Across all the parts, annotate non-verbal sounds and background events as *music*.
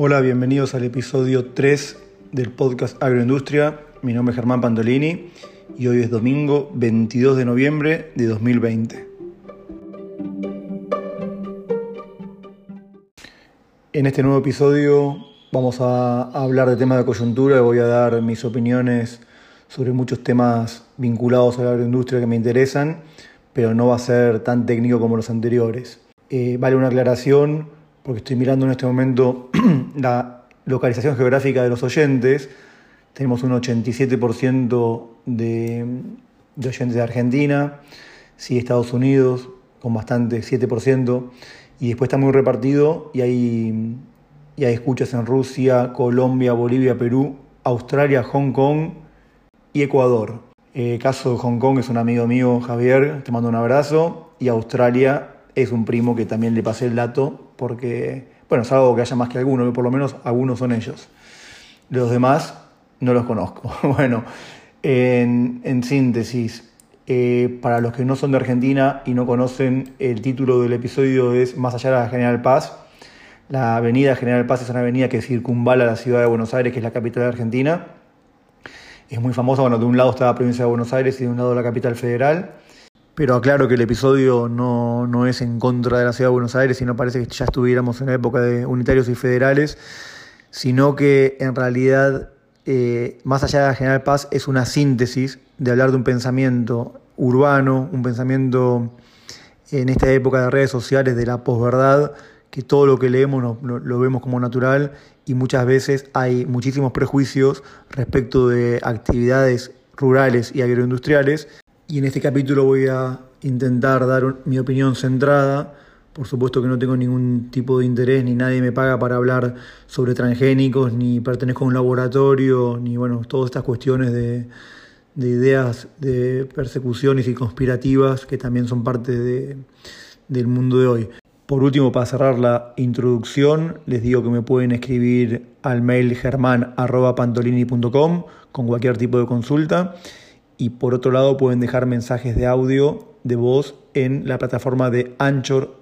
Hola, bienvenidos al episodio 3 del podcast Agroindustria. Mi nombre es Germán Pantolini y hoy es domingo 22 de noviembre de 2020. En este nuevo episodio vamos a hablar de temas de coyuntura y voy a dar mis opiniones sobre muchos temas vinculados a la agroindustria que me interesan, pero no va a ser tan técnico como los anteriores. Eh, vale una aclaración porque estoy mirando en este momento *clears throat* la localización geográfica de los oyentes. Tenemos un 87% de, de, oyentes de Argentina, sí Estados Unidos con bastante 7%, y después está muy repartido y hay, y hay escuchas en Rusia, Colombia, Bolivia, Perú, Australia, Hong Kong y Ecuador. Eh, caso de Hong Kong es un amigo mío, Javier, te mando un abrazo, y Australia es un primo que también le pasé el dato porque, bueno, es algo que haya más que alguno, por lo menos algunos son ellos. Los demás no los conozco. *laughs* bueno, en, síntesis, eh, para los que no son de Argentina y no conocen, el título del episodio es Más allá de la General Paz. La avenida General Paz es una avenida que circunvala la ciudad de Buenos Aires, que es la capital de Argentina. Es muy famosa, bueno, de un lado está la provincia de Buenos Aires y de un lado la capital federal. Pero aclaro que el episodio no, es en contra de la ciudad de Buenos Aires, sino parece que ya estuviéramos en la época de unitarios y federales, sino que en realidad, eh, más allá de la General Paz, es una síntesis de hablar de un pensamiento urbano, un pensamiento en esta época de redes sociales de la posverdad, que todo lo que leemos lo vemos como natural y muchas veces hay muchísimos prejuicios respecto de actividades rurales y agroindustriales y en este capítulo voy a intentar dar mi opinión centrada. Por supuesto que no tengo ningún tipo de interés, ni nadie me paga para hablar sobre transgénicos, ni pertenezco a un laboratorio, ni bueno, todas estas cuestiones de, ideas de persecuciones y conspirativas que también son parte del mundo de hoy. Por último, para cerrar la introducción, les digo que me pueden escribir al mail germán.pantolini.com con cualquier tipo de consulta y por otro lado pueden dejar mensajes de audio de voz en la plataforma de anchor.fm.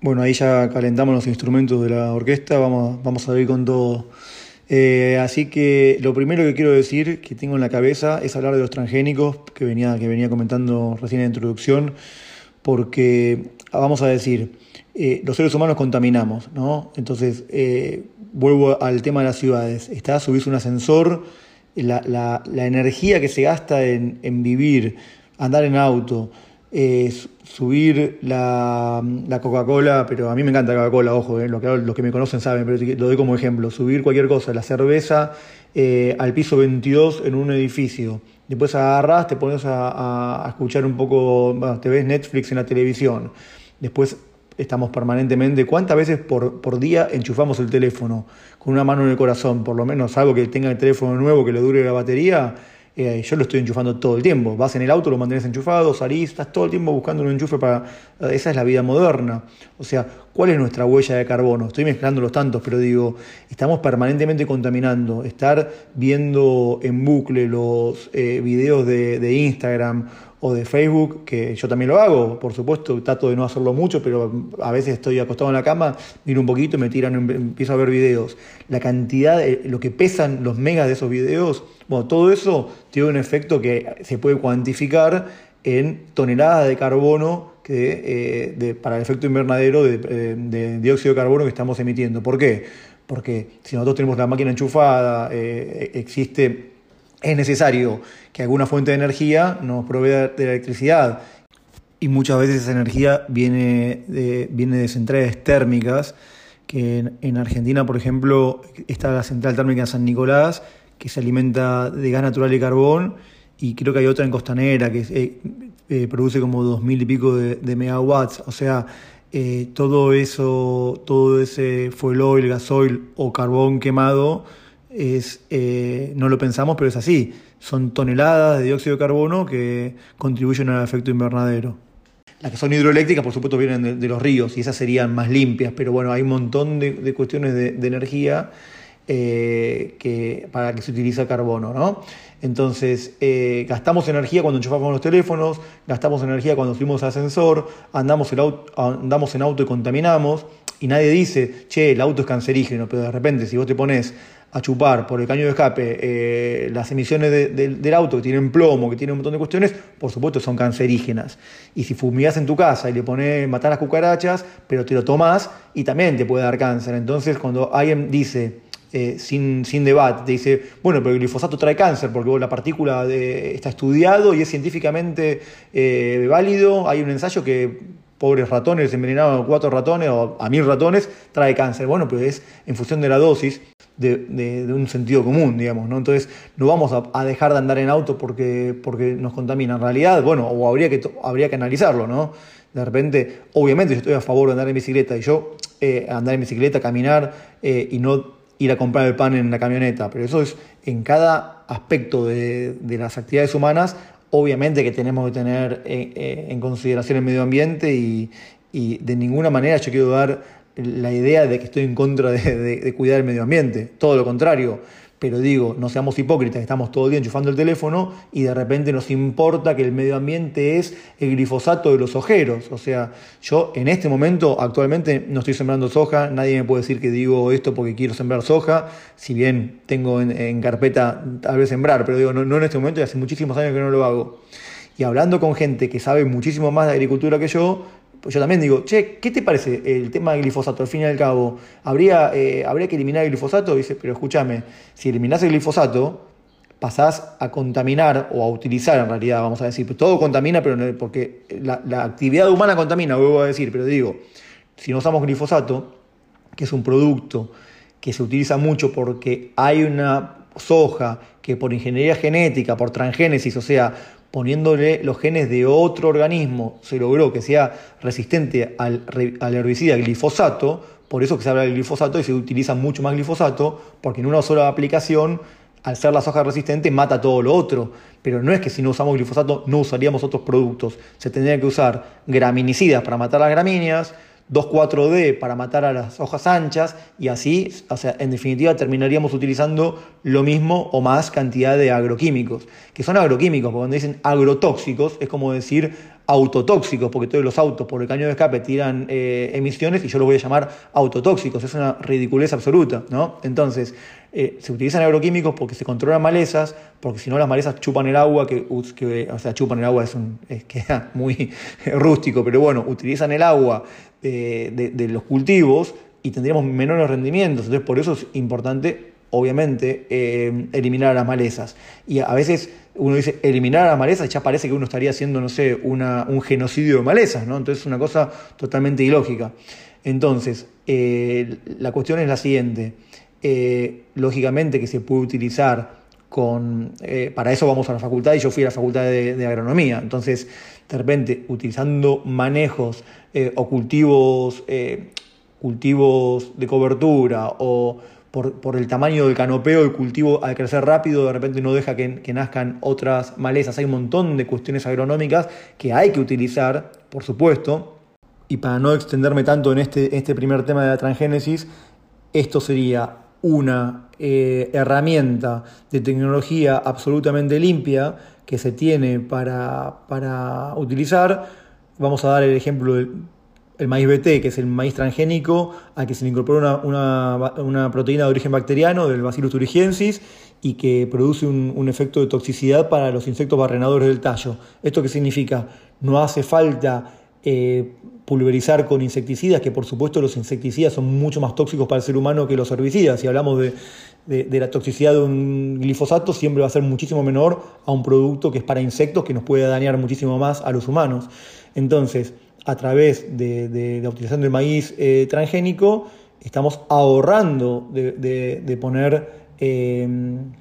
Bueno, ahí ya calentamos los instrumentos de la orquesta, vamos, vamos a ir con todo. Eh, así que lo primero que quiero decir que tengo en la cabeza es hablar de los transgénicos que venía, que venía comentando recién en la introducción, porque vamos a decir, eh, los seres humanos contaminamos, ¿no? Entonces, eh, vuelvo al tema de las ciudades. Está subirse un ascensor, la, energía que se gasta en vivir, andar en auto, subir la, Coca-Cola, pero a mí me encanta la Coca-Cola, ojo, eh, lo que, los que me conocen saben, pero lo doy como ejemplo, subir cualquier cosa, la cerveza eh, al piso 22 en un edificio, después agarras, te pones a, escuchar un poco, te ves Netflix en la televisión, después estamos permanentemente, ¿cuántas veces por, por día enchufamos el teléfono con una mano en el corazón? Por lo menos algo que tenga el teléfono nuevo, que le dure la batería eh, yo lo estoy enchufando todo el tiempo. Vas en el auto, lo mantienes enchufado, salís, estás todo el tiempo buscando un enchufe para... Eh, esa es la vida moderna. O sea, ¿cuál es nuestra huella de carbono? Estoy mezclando los tantos, pero digo, estamos permanentemente contaminando. Estar viendo en bucle los eh, videos de, de Instagram o de Facebook, que yo también lo hago, por supuesto, trato de no hacerlo mucho, pero a veces estoy acostado en la cama, miro un poquito y me tiran, empiezo a ver videos. La cantidad, lo que pesan los megas de esos videos, bueno, todo eso tiene un efecto que se puede cuantificar en toneladas de carbono que, eh, para el efecto invernadero de, eh, de, dióxido de carbono que estamos emitiendo. ¿Por qué? Porque si nosotros tenemos la máquina enchufada, eh, existe es necesario que alguna fuente de energía nos provea de electricidad. Y muchas veces esa energía viene de, viene de centrales térmicas, que en, Argentina, por ejemplo, está la central térmica de San Nicolás, que se alimenta de gas natural y carbón, y creo que hay otra en Costanera que eh, eh, produce como dos mil y pico de, megawatts. O sea, eh, todo eso, todo ese fuel oil, gasoil o carbón quemado eh, no lo pensamos, pero es así. Son toneladas de dióxido de carbono que contribuyen al efecto invernadero. Las que son hidroeléctricas, por supuesto, vienen de, los ríos y esas serían más limpias, pero bueno, hay un montón de, cuestiones de, energía eh, que, para que se utiliza carbono, ¿no? Entonces, eh, gastamos energía cuando enchufamos los teléfonos, gastamos energía cuando subimos al ascensor, andamos, auto, andamos en auto y contaminamos, y nadie dice, che, el auto es cancerígeno, pero de repente si vos te pones a chupar por el caño de escape eh, las emisiones del auto que tienen plomo, que tienen un montón de cuestiones, por supuesto son cancerígenas. Y si fumigás en tu casa y le pones matar las cucarachas, pero te lo tomás y también te puede dar cáncer. Entonces cuando alguien dice, eh, sin, sin, debate. Te dice, bueno, pero el glifosato trae cáncer porque la partícula está estudiado y es científicamente eh, válido. Hay un ensayo que pobres ratones envenenados a cuatro ratones o a mil ratones trae cáncer. Bueno, pero es en función de la dosis de, un sentido común, digamos, ¿no? Entonces no vamos a, dejar de andar en auto porque, porque nos contamina. En realidad, bueno, o habría que, habría que analizarlo, ¿no? De repente, obviamente yo estoy a favor de andar en bicicleta y yo eh, andar en bicicleta, caminar y no ir a comprar el pan en la camioneta, pero eso es en cada aspecto de, las actividades humanas, obviamente que tenemos que tener eh, eh, en, consideración el medio ambiente y, y, de ninguna manera yo quiero dar la idea de que estoy en contra de cuidar el medio ambiente, todo lo contrario pero digo, no seamos hipócritas, estamos todo el día enchufando el teléfono y de repente nos importa que el medio ambiente es el glifosato de los ojeros. O sea, yo en este momento actualmente no estoy sembrando soja, nadie me puede decir que digo esto porque quiero sembrar soja, si bien tengo en, carpeta tal vez sembrar, pero digo, no, no en este momento y hace muchísimos años que no lo hago. Y hablando con gente que sabe muchísimo más de agricultura que yo, pues yo también digo, che, ¿qué te parece el tema del glifosato? Al fin y al cabo, ¿habría, eh, ¿habría que eliminar el glifosato? Dice, pero escúchame, si eliminás el glifosato, pasás a contaminar o a utilizar en realidad, vamos a decir, todo contamina, pero porque la, actividad humana contamina, vuelvo a decir, pero digo, si no usamos glifosato, que es un producto que se utiliza mucho porque hay una soja que por ingeniería genética, por transgénesis, o sea, poniéndole los genes de otro organismo, se logró que sea resistente al, herbicida glifosato, por eso que se habla del glifosato y se utiliza mucho más glifosato, porque en una sola aplicación, al ser la soja resistente, mata todo lo otro. Pero no es que si no usamos glifosato no usaríamos otros productos. Se tendría que usar graminicidas para matar las gramíneas, 2,4-D para matar a las hojas anchas y así, o sea, en definitiva terminaríamos utilizando lo mismo o más cantidad de agroquímicos, que son agroquímicos, porque cuando dicen agrotóxicos es como decir autotóxicos, porque todos los autos por el caño de escape tiran eh, emisiones y yo los voy a llamar autotóxicos, es una ridiculez absoluta, ¿no? Entonces, eh, se utilizan agroquímicos porque se controlan malezas, porque si no las malezas chupan el agua, que, o sea, chupan el agua es, un, es *laughs* muy rústico, pero bueno, utilizan el agua de, los cultivos y tendríamos menores rendimientos. Entonces, por eso es importante, obviamente, eh, eliminar las malezas. Y a veces uno dice eliminar las malezas ya parece que uno estaría haciendo, no sé, un genocidio de malezas, ¿no? Entonces es una cosa totalmente ilógica. Entonces, eh, la cuestión es la siguiente. Eh, lógicamente que se puede utilizar con, para eso vamos a la facultad y yo fui a la facultad de, agronomía. Entonces, de repente, utilizando manejos eh, o cultivos, eh, cultivos de cobertura o por, el tamaño del canopeo, el cultivo al crecer rápido de repente no deja que, nazcan otras malezas. Hay un montón de cuestiones agronómicas que hay que utilizar, por supuesto. Y para no extenderme tanto en este, este primer tema de la transgénesis, esto sería una eh, herramienta de tecnología absolutamente limpia que se tiene para, para utilizar Vamos a dar el ejemplo del maíz BT, que es el maíz transgénico, al que se le incorpora una, proteína de origen bacteriano, del Bacillus thuringiensis, y que produce un, efecto de toxicidad para los insectos barrenadores del tallo. ¿Esto qué significa? No hace falta eh, pulverizar con insecticidas, que por supuesto los insecticidas son mucho más tóxicos para el ser humano que los herbicidas. Si hablamos de, de, la toxicidad de un glifosato, siempre va a ser muchísimo menor a un producto que es para insectos, que nos puede dañar muchísimo más a los humanos. Entonces, a través de, la utilización del maíz eh, transgénico, estamos ahorrando de, poner em,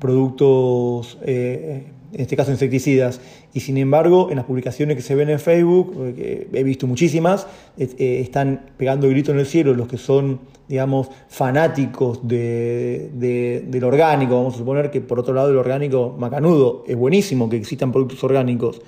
productos, eh, en este caso insecticidas. Y sin embargo, en las publicaciones que se ven en Facebook, eh, he visto muchísimas, están pegando grito en el cielo los que son, digamos, fanáticos del orgánico. Vamos a suponer que por otro lado el orgánico macanudo es buenísimo que existan productos orgánicos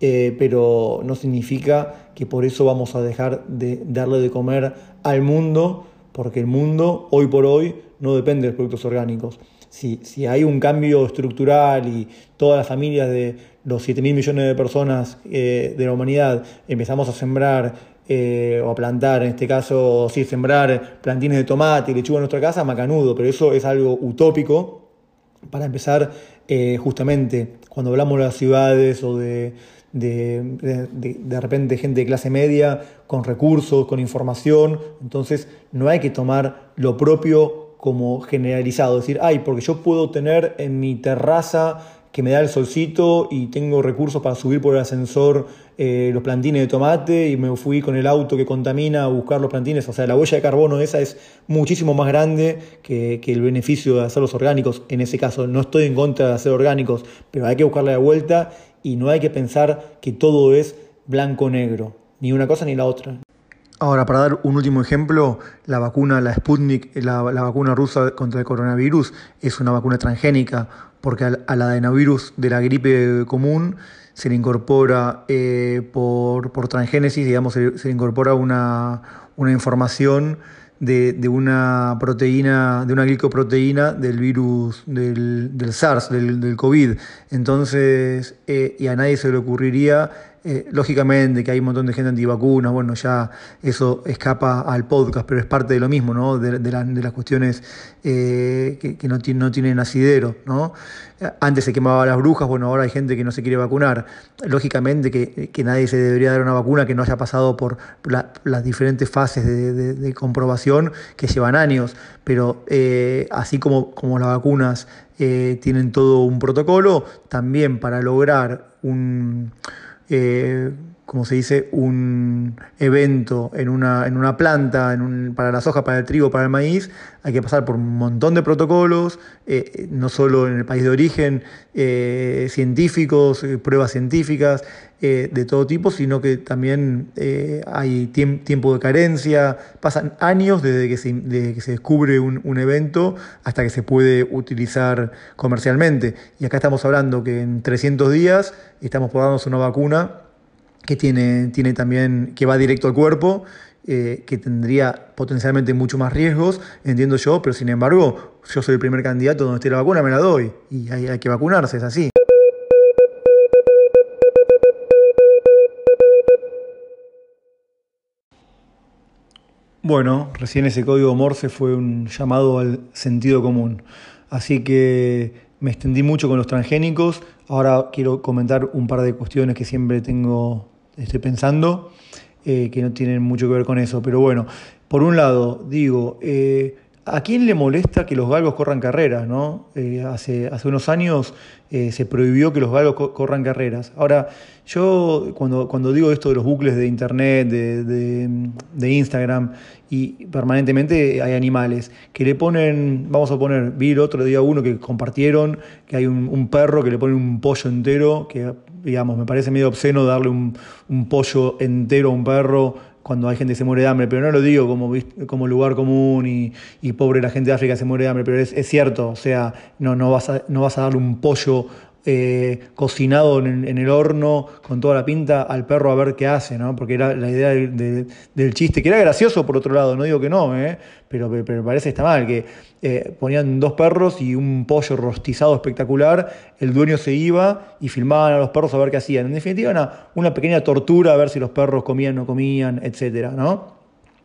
eh, pero no significa que por eso vamos a dejar de darle de comer al mundo, porque el mundo hoy por hoy no depende de los productos orgánicos. Si, si hay un cambio estructural y todas las familias de los 7 mil millones de personas eh, de la humanidad empezamos a sembrar eh, o a plantar, en este caso, sí, sembrar plantines de tomate y lechuga en nuestra casa, macanudo, pero eso es algo utópico para empezar eh, justamente cuando hablamos de las ciudades o de, de, de, repente gente de clase media con recursos, con información, entonces no hay que tomar lo propio como generalizado, decir, ay, porque yo puedo tener en mi terraza que me da el solcito y tengo recursos para subir por el ascensor eh, los plantines de tomate y me fui con el auto que contamina a buscar los plantines. O sea, la huella de carbono esa es muchísimo más grande que, el beneficio de hacerlos orgánicos. En ese caso, no estoy en contra de hacer orgánicos, pero hay que buscarle la vuelta y no hay que pensar que todo es blanco-negro, ni una cosa ni la otra. Ahora, para dar un último ejemplo, la vacuna, la Sputnik, la, vacuna rusa contra el coronavirus, es una vacuna transgénica, porque al, adenovirus de la gripe común se le incorpora eh, por, por, transgénesis, digamos, se, le incorpora una, una información de, de, una proteína, de una glicoproteína del virus del, del SARS, del, del, COVID. Entonces, eh, y a nadie se le ocurriría eh, lógicamente que hay un montón de gente antivacunas, bueno, ya eso escapa al podcast, pero es parte de lo mismo, ¿no? De, las cuestiones eh, que, no, no, tienen asidero, ¿no? Antes se quemaba las brujas, bueno, ahora hay gente que no se quiere vacunar. Lógicamente que, nadie se debería dar una vacuna que no haya pasado por las diferentes fases de, comprobación que llevan años, pero eh, así como, como las vacunas tienen todo un protocolo, también para lograr un eh, como se dice, un evento en una, en una planta, en un, para la soja, para el trigo, para el maíz, hay que pasar por un montón de protocolos, eh, no solo en el país de origen, eh, científicos, eh, pruebas científicas de todo tipo, sino que también hay tiempo de carencia, pasan años desde que se, que se descubre un, un, evento hasta que se puede utilizar comercialmente. Y acá estamos hablando que en 300 días estamos por una vacuna que tiene, tiene también, que va directo al cuerpo, eh, que tendría potencialmente mucho más riesgos, entiendo yo, pero sin embargo, yo soy el primer candidato donde esté la vacuna, me la doy. Y hay, hay que vacunarse, es así. Bueno, recién ese código Morse fue un llamado al sentido común. Así que me extendí mucho con los transgénicos. Ahora quiero comentar un par de cuestiones que siempre tengo estoy pensando, eh, que no tienen mucho que ver con eso. Pero bueno, por un lado, digo, eh, ¿a quién le molesta que los galgos corran carreras? ¿no? Eh, hace, hace unos años se prohibió que los galgos corran carreras. Ahora, yo cuando, cuando digo esto de los bucles de internet, de, de, Instagram, y permanentemente hay animales que le ponen, vamos a poner, vi el otro día uno que compartieron, que hay un, un perro que le pone un pollo entero, que digamos, me parece medio obsceno darle un, un pollo entero a un perro cuando hay gente que se muere de hambre, pero no lo digo como, como lugar común y, y pobre la gente de África se muere de hambre, pero es, cierto, o sea, no, no, vas a, no vas a darle un pollo eh, cocinado en, el horno con toda la pinta al perro a ver qué hace, ¿no? Porque era la idea del chiste, que era gracioso por otro lado, no digo que no, ¿eh? pero, me parece que está mal, que eh, ponían dos perros y un pollo rostizado espectacular, el dueño se iba y filmaban a los perros a ver qué hacían. En definitiva, una, una pequeña tortura a ver si los perros comían o no comían, etcétera, ¿no?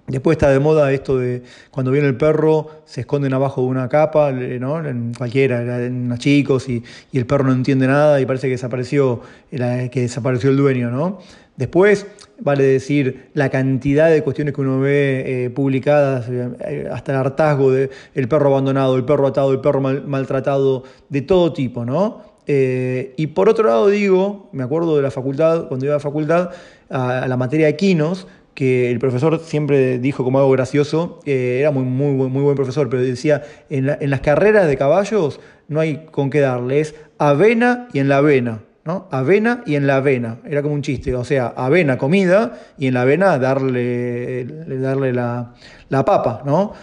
Después está de moda esto de cuando viene el perro, se esconden abajo de una capa, ¿no? en cualquiera, en unos chicos, y, el perro no entiende nada y parece que desapareció, que desapareció el dueño. ¿no? Después, vale decir, la cantidad de cuestiones que uno ve eh, publicadas, eh, hasta el hartazgo de el perro abandonado, el perro atado, el perro maltratado, de todo tipo, ¿no? Eh, y por otro lado digo, me acuerdo de la facultad, cuando iba a la facultad, a, a la materia de quinos, que el profesor siempre dijo como algo gracioso, eh, era muy, muy, muy buen profesor, pero decía, en, las carreras de caballos no hay con qué darle, es avena y en la avena, ¿no? Avena y en la avena, era como un chiste, o sea, avena, comida, y en la avena darle, darle la, papa, ¿no?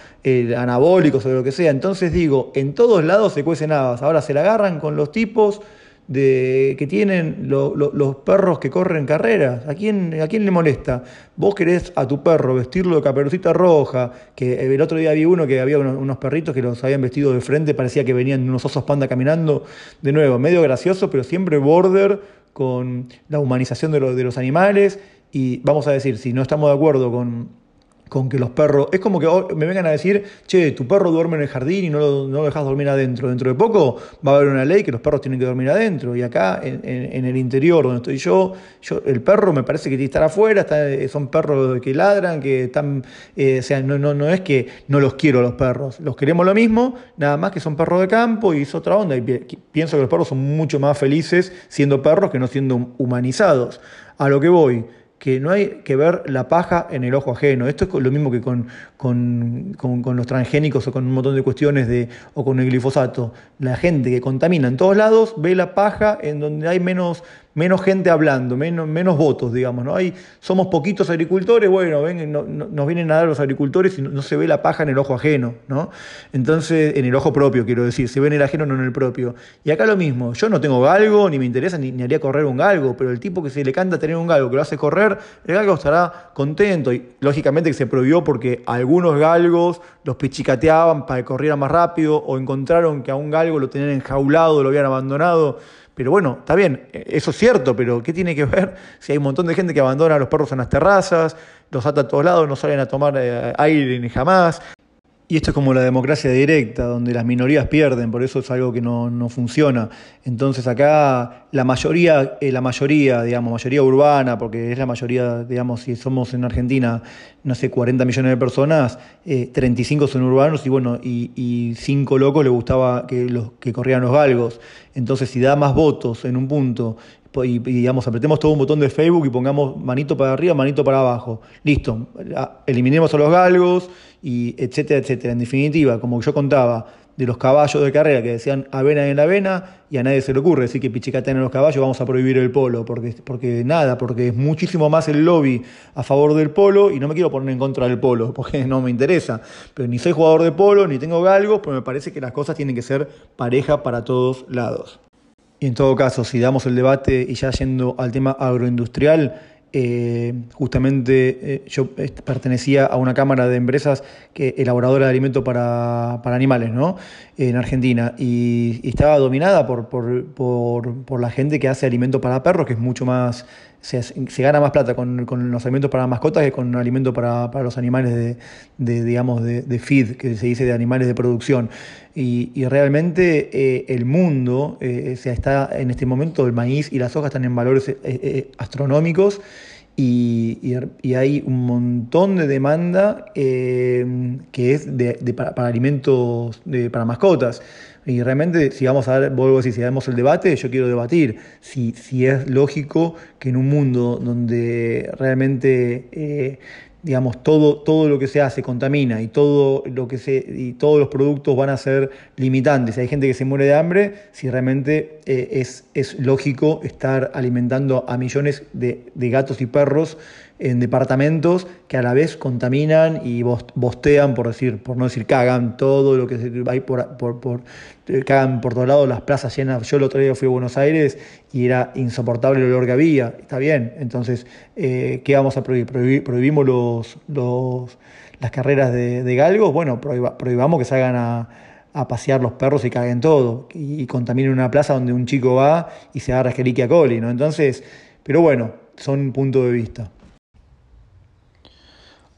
anabólicos o lo que sea. Entonces digo, en todos lados se cuecen habas, ahora se la agarran con los tipos de, que tienen los perros que corren carreras. ¿A quién, ¿A quién le molesta? Vos querés a tu perro vestirlo de caperucita roja, que el otro día vi uno que había unos, perritos que los habían vestido de frente, parecía que venían unos osos panda caminando, de nuevo, medio gracioso, pero siempre border con la humanización de, de los animales. Y vamos a decir, si no estamos de acuerdo con con que los perros. Es como que me vengan a decir, che, tu perro duerme en el jardín y no lo, no dejas dormir adentro. Dentro de poco va a haber una ley que los perros tienen que dormir adentro. Y acá, en, el interior donde estoy yo, el perro me parece que tiene que estar afuera. son perros que ladran, que están. Eh, o sea, no, no, no es que no los quiero los perros. Los queremos lo mismo, nada más que son perros de campo y es otra onda. Y pienso que los perros son mucho más felices siendo perros que no siendo humanizados. A lo que voy que no hay que ver la paja en el ojo ajeno. Esto es lo mismo que con, con, los transgénicos o con un montón de cuestiones de, o con el glifosato. La gente que contamina en todos lados ve la paja en donde hay menos, menos gente hablando, menos, menos votos, digamos. ¿no? Hay, somos poquitos agricultores, bueno, ven, nos vienen a dar los agricultores y no, se ve la paja en el ojo ajeno. ¿no? Entonces, en el ojo propio, quiero decir, se ve en el ajeno, no en el propio. Y acá lo mismo, yo no tengo galgo, ni me interesa, ni, ni haría correr un galgo, pero el tipo que se le canta tener un galgo, que lo hace correr, el galgo estará contento. Y lógicamente que se prohibió porque algunos galgos los pichicateaban para que corriera más rápido o encontraron que a un galgo lo tenían enjaulado, lo habían abandonado. Pero bueno, está bien, eso es cierto, pero ¿qué tiene que ver *laughs* si hay un montón de gente que abandona a los perros en las terrazas, los ata a todos lados, no salen a tomar eh, aire ni jamás? Y esto es como la democracia directa, donde las minorías pierden, por eso es algo que no, funciona. Entonces acá la mayoría, eh, la mayoría, digamos, mayoría urbana, porque es la mayoría, digamos, si somos en Argentina, no sé, 40 millones de personas, 35 eh, son urbanos y bueno, y, y 5 locos les gustaba que, los, que corrieran los galgos. Entonces si da más votos en un punto y, digamos, apretemos todo un botón de Facebook y pongamos manito para arriba, manito para abajo. Listo, eliminemos a los galgos, y etcétera, etcétera. En definitiva, como yo contaba, de los caballos de carrera que decían avena en la avena y a nadie se le ocurre decir que pichicatean en los caballos, vamos a prohibir el polo, porque, porque nada, porque es muchísimo más el lobby a favor del polo y no me quiero poner en contra del polo, *laughs* porque no me interesa, pero ni soy jugador de polo, ni tengo galgos, pero me parece que las cosas tienen que ser pareja para todos lados. Y en todo caso, si damos el debate y ya yendo al tema agroindustrial, eh, justamente eh, yo pertenecía a una cámara de empresas que elaboradora de alimentos para, animales ¿no? en Argentina y, estaba dominada por, por, la gente que hace alimentos para perros, que es mucho más, se, se gana más plata con, los alimentos para mascotas que con alimentos para, los animales de, digamos, de, feed, que se dice de animales de producción. Y, realmente eh, el mundo, está en este momento, el maíz y la soja están en valores astronómicos y, hay un montón de demanda eh, que es de, para, alimentos para mascotas. Y realmente, si vamos a dar, vuelvo a decir, si damos el debate, yo quiero debatir si, si es lógico que en un mundo donde realmente eh, digamos, todo, todo lo que se hace contamina y, todo lo que se, y todos los productos van a ser limitantes. Hay gente que se muere de hambre, si realmente eh, es, es lógico estar alimentando a millones de, de gatos y perros en departamentos que a la vez contaminan y bostean, por decir, por no decir cagan todo lo que hay por, por, por eh, cagan por todos lados, las plazas llenas. Yo el otro día fui a Buenos Aires y era insoportable el olor que había. Está bien, entonces, eh, ¿qué vamos a prohibir? ¿Prohibimos los, los, las carreras de, galgos? Bueno, prohibamos que salgan a, a pasear los perros y caguen todo y, contaminen una plaza donde un chico va y se agarra Geliquia coli, ¿no? Entonces, pero bueno, son puntos de vista.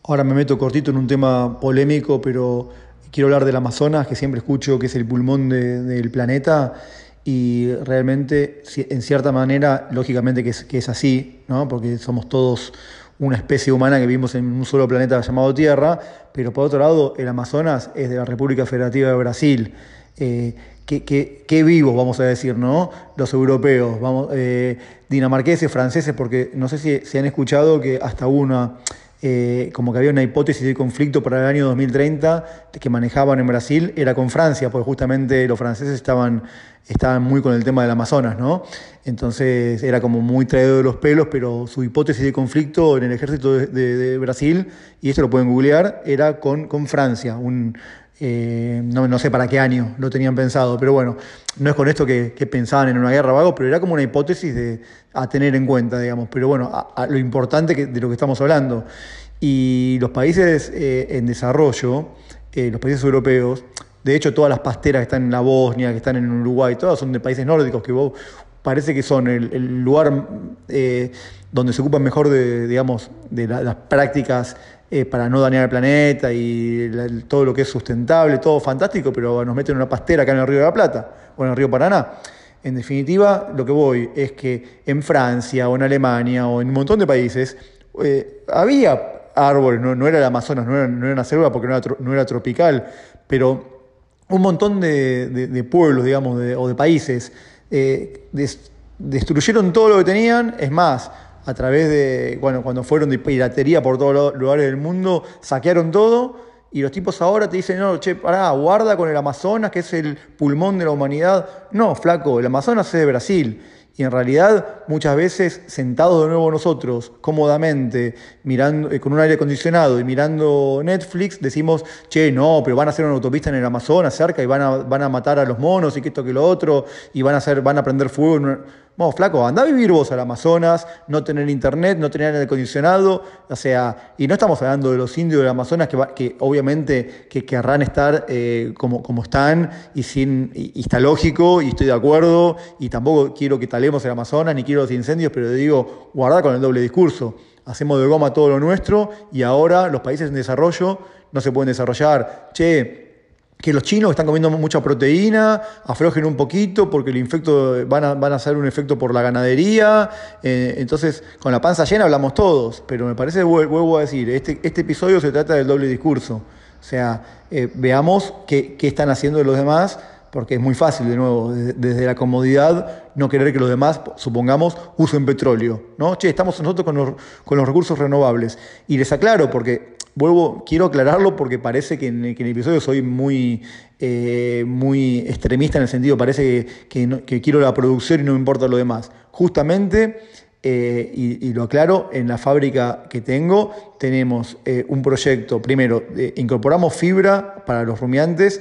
Ahora me meto cortito en un tema polémico, pero quiero hablar del Amazonas, que siempre escucho que es el pulmón del planeta. Y realmente, en cierta manera, lógicamente que es, así, ¿no? porque somos todos una especie humana que vivimos en un solo planeta llamado Tierra, pero por otro lado, el Amazonas es de la República Federativa de Brasil. Eh, qué, vivos, vamos a decir, ¿no? Los europeos, vamos, eh, dinamarqueses, franceses, porque no sé si, si han escuchado que hasta una eh, como que había una hipótesis de conflicto para el año 2030 que manejaban en Brasil, era con Francia, porque justamente los franceses estaban, estaban muy con el tema del Amazonas, ¿no? Entonces era como muy traído de los pelos, pero su hipótesis de conflicto en el ejército de, Brasil, y esto lo pueden googlear, era con, con Francia, un, Eh, no, sé para qué año lo tenían pensado, pero bueno, no es con esto que, pensaban en una guerra vago, pero era como una hipótesis de, a tener en cuenta, digamos. Pero bueno, lo importante de lo que estamos hablando. Y los países eh, en desarrollo, eh, los países europeos, de hecho todas las pasteras que están en la Bosnia, que están en Uruguay, todas son de países nórdicos que vos parece que son el, lugar donde se ocupan mejor de, digamos, de las prácticas eh, para no dañar el planeta y todo lo que es sustentable, todo fantástico, pero nos meten en una pastera acá en el Río de la Plata o en el Río Paraná. En definitiva, lo que voy es que en Francia o en Alemania o en un montón de países eh, había árboles, no, era el Amazonas, no era, una selva porque no era, tropical, pero un montón de, pueblos, digamos, o de países eh, destruyeron todo lo que tenían, es más, a través de, bueno, cuando fueron de piratería por todos los lugares del mundo, saquearon todo y los tipos ahora te dicen, no, che, pará, guarda con el Amazonas, que es el pulmón de la humanidad. No, flaco, el Amazonas es de Brasil. Y en realidad, muchas veces, sentados de nuevo nosotros, cómodamente, mirando, eh, con un aire acondicionado y mirando Netflix, decimos, che, no, pero van a hacer una autopista en el Amazonas cerca y van a, van a matar a los monos y que esto que lo otro, y van a hacer, van a prender fuego. Vamos, flaco, anda a vivir vos al Amazonas, no tener internet, no tener aire acondicionado, o sea, y no estamos hablando de los indios del Amazonas que, obviamente que querrán estar eh, como, como están y, sin, está lógico y estoy de acuerdo y tampoco quiero que talemos el Amazonas ni quiero los incendios, pero digo, guarda con el doble discurso. Hacemos de goma todo lo nuestro y ahora los países en desarrollo no se pueden desarrollar. Che, que los chinos están comiendo mucha proteína, aflojen un poquito porque el infecto van a, van a hacer un efecto por la ganadería. Eh, entonces, con la panza llena hablamos todos, pero me parece, vuelvo a decir, este, este episodio se trata del doble discurso. O sea, eh, veamos qué, qué, están haciendo los demás, porque es muy fácil, de nuevo, desde, la comodidad, no querer que los demás, supongamos, usen petróleo. ¿no? Che, estamos nosotros con los, con los recursos renovables. Y les aclaro, porque vuelvo, quiero aclararlo porque parece que en, el episodio soy muy, eh, muy extremista en el sentido, parece que, quiero la producción y no me importa lo demás. Justamente, eh, y, lo aclaro, en la fábrica que tengo tenemos eh, un proyecto, primero, incorporamos fibra para los rumiantes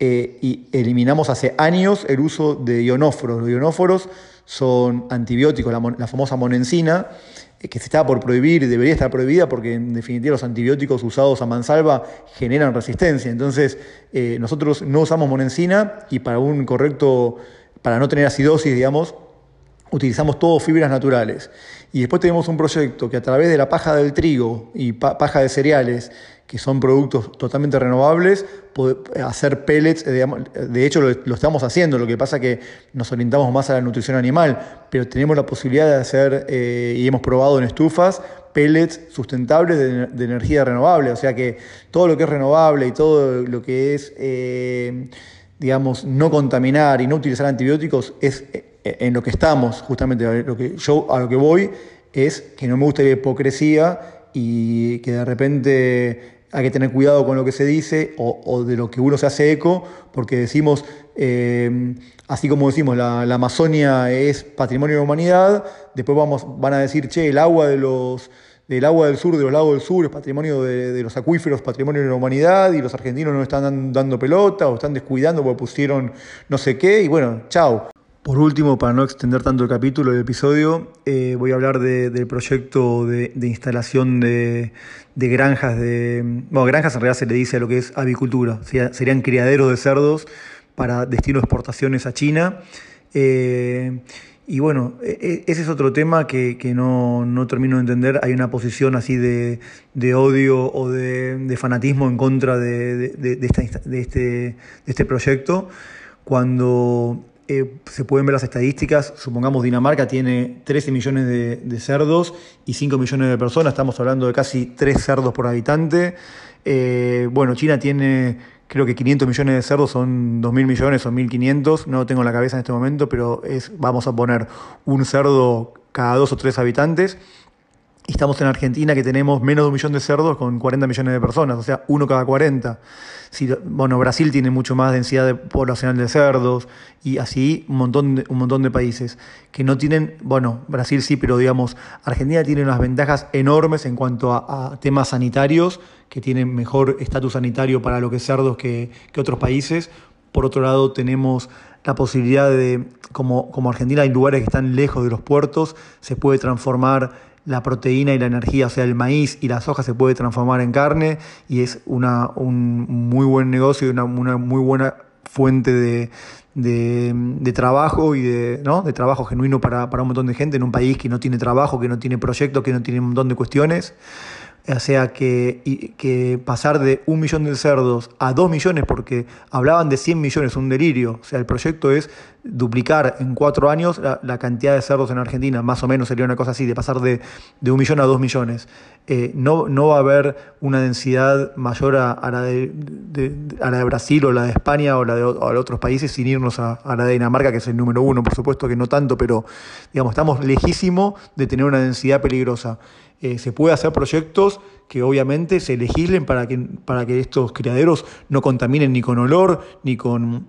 y eliminamos hace años el uso de ionóforos. Los ionóforos son antibióticos, la, famosa monensina, que se estaba por prohibir debería estar prohibida porque en definitiva los antibióticos usados a mansalva generan resistencia. Entonces eh, nosotros no usamos monencina y para un correcto, para no tener acidosis, digamos, utilizamos todo fibras naturales. Y después tenemos un proyecto que a través de la paja del trigo y paja de cereales que son productos totalmente renovables, hacer pellets, eh, de hecho lo, estamos haciendo, lo que pasa que nos orientamos más a la nutrición animal, pero tenemos la posibilidad de hacer, eh, y hemos probado en estufas, pellets sustentables de, energía renovable, o sea que todo lo que es renovable y todo lo que es, eh, digamos, no contaminar y no utilizar antibióticos es en lo que estamos, justamente, lo que yo a lo que voy es que no me gusta la hipocresía y que de repente hay que tener cuidado con lo que se dice o, de lo que uno se hace eco, porque decimos, eh, así como decimos, la, Amazonia es patrimonio de la humanidad, después vamos, van a decir, che, el agua de los del agua del sur, de los lagos del sur, es patrimonio de, los acuíferos, patrimonio de la humanidad, y los argentinos no están dando pelota o están descuidando porque pusieron no sé qué, y bueno, chao. Por último, para no extender tanto el capítulo, el episodio, eh, voy a hablar del proyecto de, instalación de, granjas de. Bueno, granjas en realidad se le dice a lo que es avicultura, serían criaderos de cerdos para destino de exportaciones a China. Eh, y bueno, e, e, ese es otro tema que, no, termino de entender. Hay una posición así de, odio o de, fanatismo en contra de, este, de este proyecto, cuando eh, se pueden ver las estadísticas, supongamos Dinamarca tiene 13 millones de, cerdos y 5 millones de personas, estamos hablando de casi 3 cerdos por habitante. Eh, bueno, China tiene creo que 500 millones de cerdos, son 2.000 millones, son 1.500, no lo tengo en la cabeza en este momento, pero es, vamos a poner un cerdo cada dos o tres habitantes. Estamos en Argentina que tenemos menos de un millón de cerdos con 40 millones de personas, o sea, uno cada 40. Si, bueno, Brasil tiene mucho más densidad poblacional de cerdos y así un montón, de, un montón de países que no tienen, bueno, Brasil sí, pero digamos, Argentina tiene unas ventajas enormes en cuanto a, temas sanitarios, que tienen mejor estatus sanitario para lo que es cerdos que, que otros países. Por otro lado, tenemos la posibilidad de, como, como Argentina hay lugares que están lejos de los puertos, se puede transformar la proteína y la energía, o sea, el maíz y la soja se puede transformar en carne y es una, un muy buen negocio y una, muy buena fuente de, de, trabajo y de, ¿no? de trabajo genuino para, para un montón de gente en un país que no tiene trabajo, que no tiene proyectos, que no tiene un montón de cuestiones. O sea que, que pasar de un millón de cerdos a dos millones, porque hablaban de 100 millones, un delirio. O sea, el proyecto es duplicar en cuatro años la, cantidad de cerdos en Argentina, más o menos sería una cosa así, de pasar de, de un millón a dos millones. Eh, no, no va a haber una densidad mayor a, la de, a, la de, Brasil o la de España o la de, otros países sin irnos a, la de Dinamarca, que es el número uno, por supuesto que no tanto, pero digamos, estamos lejísimos de tener una densidad peligrosa. Eh, se puede hacer proyectos que obviamente se legislen para que, para que estos criaderos no contaminen ni con olor, ni con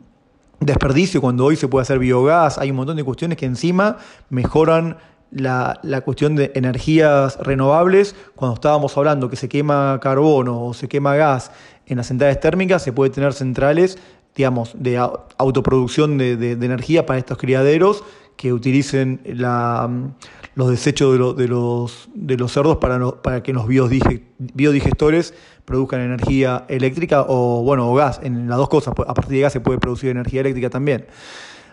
desperdicio, cuando hoy se puede hacer biogás, hay un montón de cuestiones que encima mejoran la, la, cuestión de energías renovables, cuando estábamos hablando que se quema carbono o se quema gas en las centrales térmicas, se puede tener centrales, digamos, de autoproducción de, de energía para estos criaderos que utilicen la, los desechos de, los, de los cerdos para, para que los biodigestores produzcan energía eléctrica o, bueno, o gas. En las dos cosas, a partir de gas se puede producir energía eléctrica también.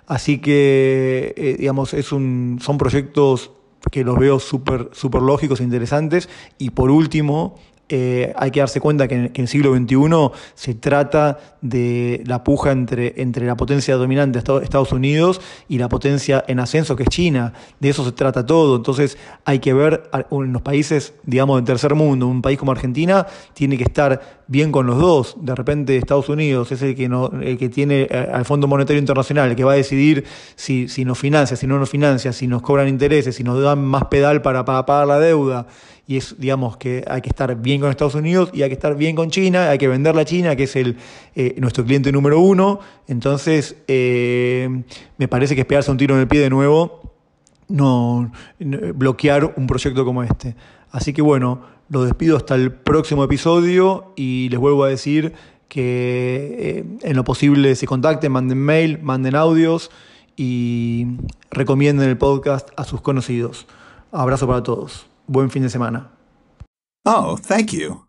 Así que, eh, digamos, es un, son proyectos que los veo súper super lógicos e interesantes. Y por último, eh, hay que darse cuenta que en, el siglo XXI se trata de la puja entre, entre la potencia dominante Estados Unidos y la potencia en ascenso que es China. De eso se trata todo. Entonces hay que ver en los países, digamos, del tercer mundo, un país como Argentina tiene que estar bien con los dos. De repente Estados Unidos es el que, no, el que tiene eh, al Fondo Monetario Internacional, el que va a decidir si, si nos financia, si no nos financia, si nos cobran intereses, si nos dan más pedal para, para pagar la deuda y es, digamos, que hay que estar bien con Estados Unidos y hay que estar bien con China, hay que vender a China, que es el, eh, nuestro cliente número uno. Entonces, eh, me parece que es pegarse un tiro en el pie de nuevo, no, bloquear un proyecto como este. Así que bueno, lo despido hasta el próximo episodio y les vuelvo a decir que eh, en lo posible se contacten, manden mail, manden audios y recomienden el podcast a sus conocidos. Abrazo para todos. Buen fin de semana. Oh, thank you.